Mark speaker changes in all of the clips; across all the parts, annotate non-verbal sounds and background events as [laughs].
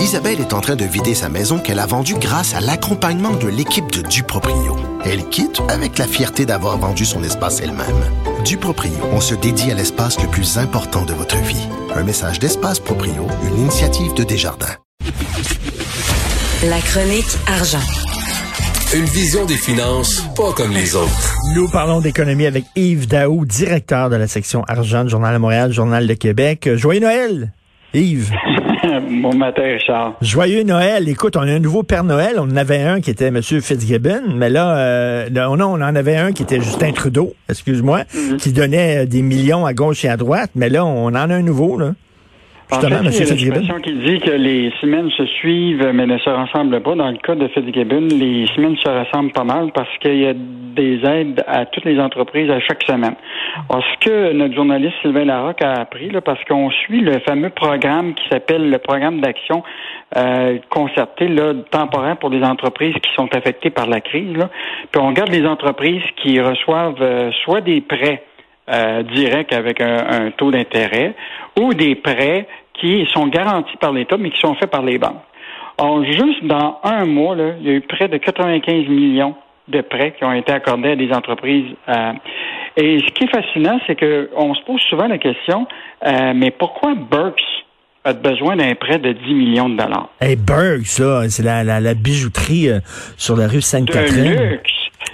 Speaker 1: Isabelle est en train de vider sa maison qu'elle a vendue grâce à l'accompagnement de l'équipe de Duproprio. Elle quitte avec la fierté d'avoir vendu son espace elle-même. Duproprio, on se dédie à l'espace le plus important de votre vie. Un message d'Espace Proprio, une initiative de Desjardins.
Speaker 2: La chronique argent.
Speaker 3: Une vision des finances pas comme les autres.
Speaker 4: Nous parlons d'économie avec Yves Daou, directeur de la section argent du Journal de Montréal, Journal de Québec. Joyeux Noël, Yves.
Speaker 5: Bon matin, Richard.
Speaker 4: Joyeux Noël. Écoute, on a un nouveau Père Noël. On en avait un qui était M. Fitzgibbon, mais là, euh, non, on en avait un qui était Justin Trudeau, excuse-moi, mm-hmm. qui donnait des millions à gauche et à droite, mais là, on en a un nouveau, là.
Speaker 5: Justement, en fait, qui dit que les semaines se suivent mais ne se ressemblent pas? Dans le cas de Fitzgibbon, les semaines se ressemblent pas mal parce qu'il y a des aides à toutes les entreprises à chaque semaine. ce que notre journaliste Sylvain Larocque a appris, là, parce qu'on suit le fameux programme qui s'appelle le programme d'action euh, concerté là, temporaire pour des entreprises qui sont affectées par la crise. Là? Puis on regarde les entreprises qui reçoivent euh, soit des prêts euh, directs avec un, un taux d'intérêt ou des prêts qui sont garantis par l'État, mais qui sont faits par les banques. Alors, juste dans un mois, là, il y a eu près de 95 millions de prêts qui ont été accordés à des entreprises. Euh, et ce qui est fascinant, c'est qu'on se pose souvent la question, euh, mais pourquoi Burks a besoin d'un prêt de 10 millions de dollars?
Speaker 4: Hey, Burks, ça, c'est la, la, bijouterie euh, sur la rue Sainte-Catherine.
Speaker 5: De luxe.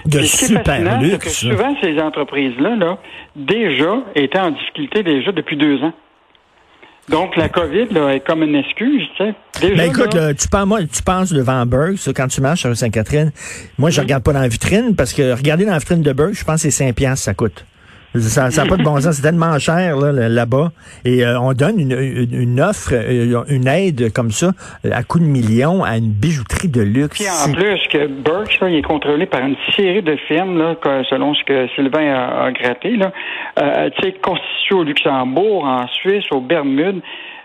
Speaker 4: De super luxe.
Speaker 5: Que souvent, ces entreprises-là, là, déjà, étaient en difficulté déjà depuis deux ans. Donc, la COVID là, est comme une excuse, tu sais.
Speaker 4: Déjà, ben écoute, tu, penses, moi, tu penses devant Burke, quand tu marches sur Sainte-Catherine, moi, je regarde pas dans la vitrine, parce que regarder dans la vitrine de Burke, je pense que c'est 5 piastres, ça coûte. Ça n'a pas de bon sens. C'est tellement cher là-bas. Et euh, on donne une, offre, euh, une aide comme ça, à coup de millions, à une bijouterie de luxe.
Speaker 5: Puis en plus, que Burke, il est contrôlé par une série de firmes, là, selon ce que Sylvain a, gratté, là, euh, constitué au Luxembourg, en Suisse, aux Bermudes.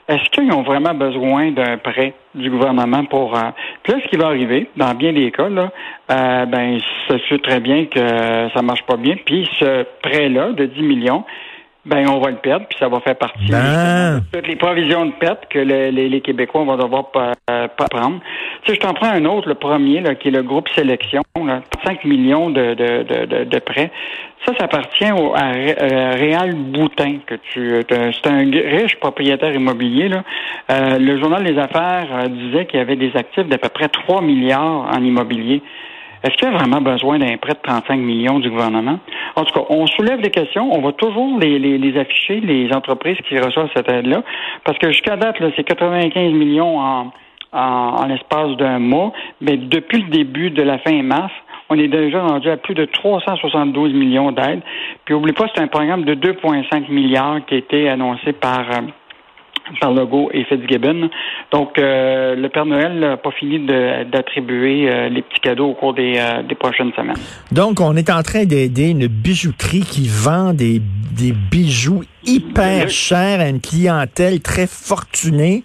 Speaker 5: Est-ce qu'ils ont vraiment besoin d'un prêt du gouvernement pour... Euh... Puis là, ce qui va arriver, dans bien des cas, là, euh, ben, ça se très bien que ça marche pas bien. Puis ce prêt-là de 10 millions, ben on va le perdre, puis ça va faire partie
Speaker 4: ben.
Speaker 5: de toutes les provisions de perte que les, Québécois vont devoir pas, pas prendre. Tu sais, je t'en prends un autre, le premier, là, qui est le groupe Sélection, là, 5 millions de, de, de, de, prêts. Ça, ça appartient au, à Réal Boutin, que tu c'est un riche propriétaire immobilier. Là. Euh, le journal des affaires euh, disait qu'il y avait des actifs d'à peu près 3 milliards en immobilier. Est-ce qu'il y a vraiment besoin d'un prêt de 35 millions du gouvernement? En tout cas, on soulève des questions. On va toujours les, les, afficher, les entreprises qui reçoivent cette aide-là, parce que jusqu'à date, c'est 95 millions en, en, en l'espace d'un mois. Mais depuis le début de la fin mars, on est déjà rendu à plus de 372 millions d'aides. Puis, n'oubliez pas, c'est un programme de 2,5 milliards qui a été annoncé par euh, par Legault et Fitzgibbon. Donc, euh, le Père Noël n'a pas fini d'attribuer euh, les petits cadeaux au cours des, des, prochaines semaines.
Speaker 4: Donc, on est en train d'aider une bijouterie qui vend des, des bijoux hyper chers à une clientèle très fortunée.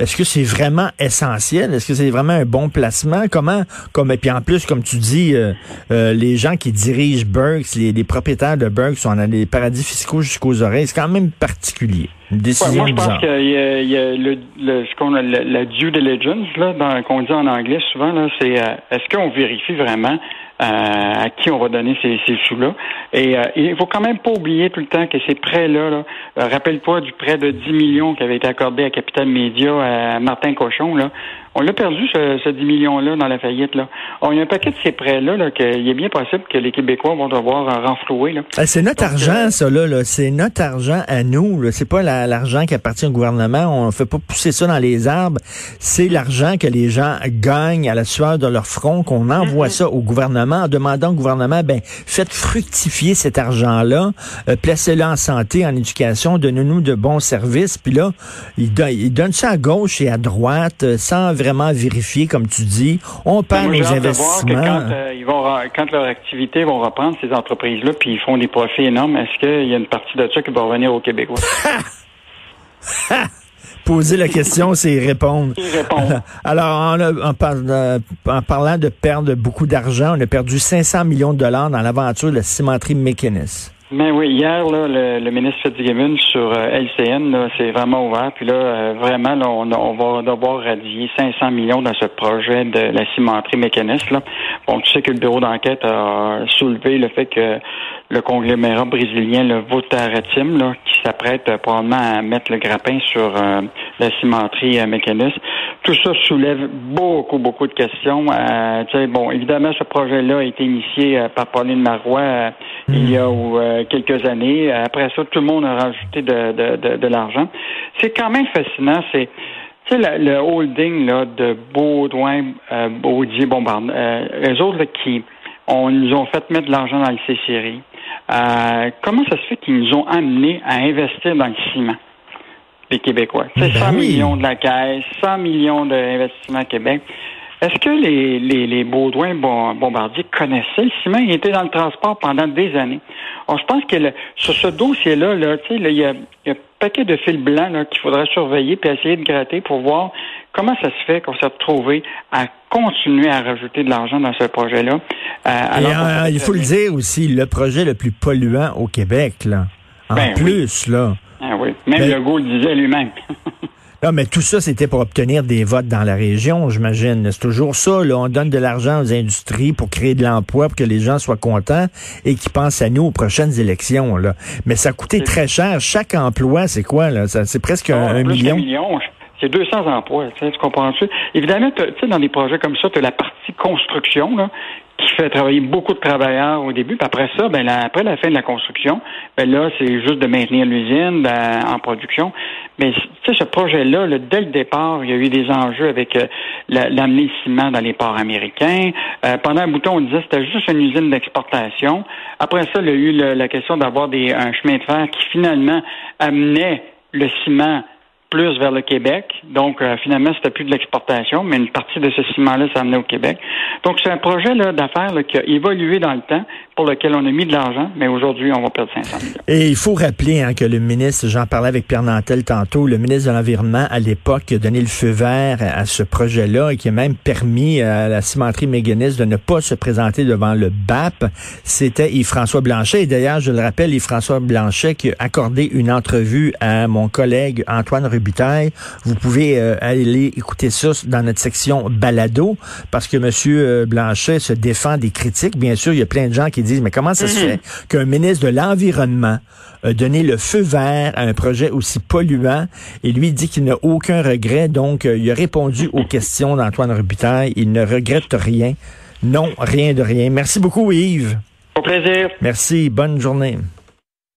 Speaker 4: Est-ce que c'est vraiment essentiel? Est-ce que c'est vraiment un bon placement? Comment, comme, et puis en plus, comme tu dis, euh, euh, les gens qui dirigent Burks, les, propriétaires de Burks sont dans les paradis fiscaux jusqu'aux oreilles. C'est quand même particulier. Une décision
Speaker 5: moi, je pense qu'il y a, y a le, le, ce qu'on a, la, due diligence, là, qu'on dit en anglais souvent, là, c'est euh, est-ce qu'on vérifie vraiment à qui on va donner ces, ces sous-là. Et euh, il faut quand même pas oublier tout le temps que ces prêts-là, là, euh, rappelle-toi du prêt de 10 millions qui avait été accordé à Capital Média à Martin Cochon, là. On l'a perdu, ce, ce 10 millions-là, dans la faillite. Là. On, il y a un paquet de ces prêts-là là, qu'il est bien possible que les Québécois vont devoir renflouer. Là.
Speaker 4: Ah, c'est notre argent, euh, ça, là. là. C'est notre argent à nous. C'est pas l'argent qui appartient au gouvernement. On ne fait pas pousser ça dans les arbres. C'est l'argent que les gens gagnent à la sueur de leur front, qu'on envoie mm-hmm. ça au gouvernement en demandant au gouvernement, ben, faites fructifier cet argent-là, euh, placez-le en santé, en éducation, donnez-nous de bons services. Puis là, ils, donnent ça à gauche et à droite euh, sans vraiment vérifier, comme tu dis. On perd nos investissements.
Speaker 5: quand, euh, ils vont, quand leur activité vont reprendre, ces entreprises-là, puis ils font des profits énormes, est-ce qu'il y a une partie de ça qui va revenir aux Québécois? [laughs]
Speaker 4: Poser la question, c'est répondre.
Speaker 5: répondre. [laughs]
Speaker 4: Alors, en, parlant de perdre beaucoup d'argent, on a perdu 500 millions de dollars dans l'aventure de la cimenterie McInnes.
Speaker 5: Mais oui, hier, là, le, ministre Fitzgibbon sur euh, LCN, c'est vraiment ouvert. Puis là, euh, vraiment, là, on, on, va devoir radier 500 millions dans ce projet de la cimenterie mécaniste. Là. Bon, tu sais que le bureau d'enquête a soulevé le fait que le conglomérat brésilien, le Votaretim, là, qui s'apprête euh, probablement à mettre le grappin sur la cimenterie mécaniste. Tout ça soulève beaucoup, beaucoup de questions. bon, évidemment, ce projet-là a été initié par Pauline Marois il y a hmm. quelques années. Après ça, tout le monde a rajouté de, de, de, l'argent. C'est quand même fascinant. C'est tu sais, le, holding là, de Baudouin, euh, Baudier, Bombard, euh, eux autres qui on, nous ont fait mettre de l'argent dans le. Euh, comment ça se fait qu'ils nous ont amenés à investir dans le ciment? Les Québécois. C'est 100 ben millions de la caisse, 100 millions d'investissements Québec. Est-ce que les, les, les Baudouin Bombardier connaissaient le ciment? Ils étaient dans le transport pendant des années. Alors, je pense que sur ce dossier-là, là, il y a, y a un paquet de fils blancs qu'il faudrait surveiller puis essayer de gratter pour voir comment ça se fait qu'on s'est retrouvé à continuer à rajouter de l'argent dans ce projet-là.
Speaker 4: Euh, euh, il faut le dire aussi, le projet le plus polluant au Québec, là. En ben plus, là.
Speaker 5: Ah oui. Même ben Legault le disait lui-même. [laughs]
Speaker 4: Non, mais tout ça, c'était pour obtenir des votes dans la région, j'imagine. C'est toujours ça. Là. On donne de l'argent aux industries pour créer de l'emploi, pour que les gens soient contents et qu'ils pensent à nous aux prochaines élections. Là. Mais ça a coûté très cher. Chaque emploi, c'est quoi? là? C'est presque un,
Speaker 5: un
Speaker 4: million.
Speaker 5: million. C'est 200 emplois, tu comprends-tu? Évidemment, tu sais, dans des projets comme ça, tu as la partie construction, là, qui fait travailler beaucoup de travailleurs au début. Puis après ça, ben après la fin de la construction, ben là, c'est juste de maintenir l'usine ben, en production. Mais tu sais, ce projet-là, dès le départ, il y a eu des enjeux avec euh, l'amener ciment dans les ports américains. Euh, pendant un bouton, on disait que c'était juste une usine d'exportation. Après ça, il y a eu la question d'avoir un chemin de fer qui finalement amenait le ciment plus vers le Québec. Donc, euh, finalement, c'était plus de l'exportation, mais une partie de ce ciment-là amené au Québec. Donc, c'est un projet d'affaires qui a évolué dans le temps, pour lequel on a mis de l'argent, mais aujourd'hui, on va perdre 500 millions.
Speaker 4: Et il faut rappeler hein, que le ministre, j'en parlais avec Pierre Nantel tantôt, le ministre de l'Environnement, à l'époque, a donné le feu vert à, ce projet-là et qui a même permis à la cimenterie méganiste de ne pas se présenter devant le BAP. C'était Yves-François Blanchet. Et d'ailleurs, je le rappelle, Yves-François Blanchet qui a accordé une entrevue à mon collègue Antoine Vous pouvez euh, aller écouter ça dans notre section balado parce que Monsieur euh, Blanchet se défend des critiques. Bien sûr, il y a plein de gens qui disent, mais comment ça se mhm. fait qu'un ministre de l'Environnement a donné le feu vert à un projet aussi polluant et lui dit qu'il n'a aucun regret? Donc, euh, il a répondu aux questions d'Antoine Robitaille. Il ne regrette rien. Non, rien de rien. Merci beaucoup, Yves.
Speaker 5: Au plaisir.
Speaker 4: Merci. Bonne journée.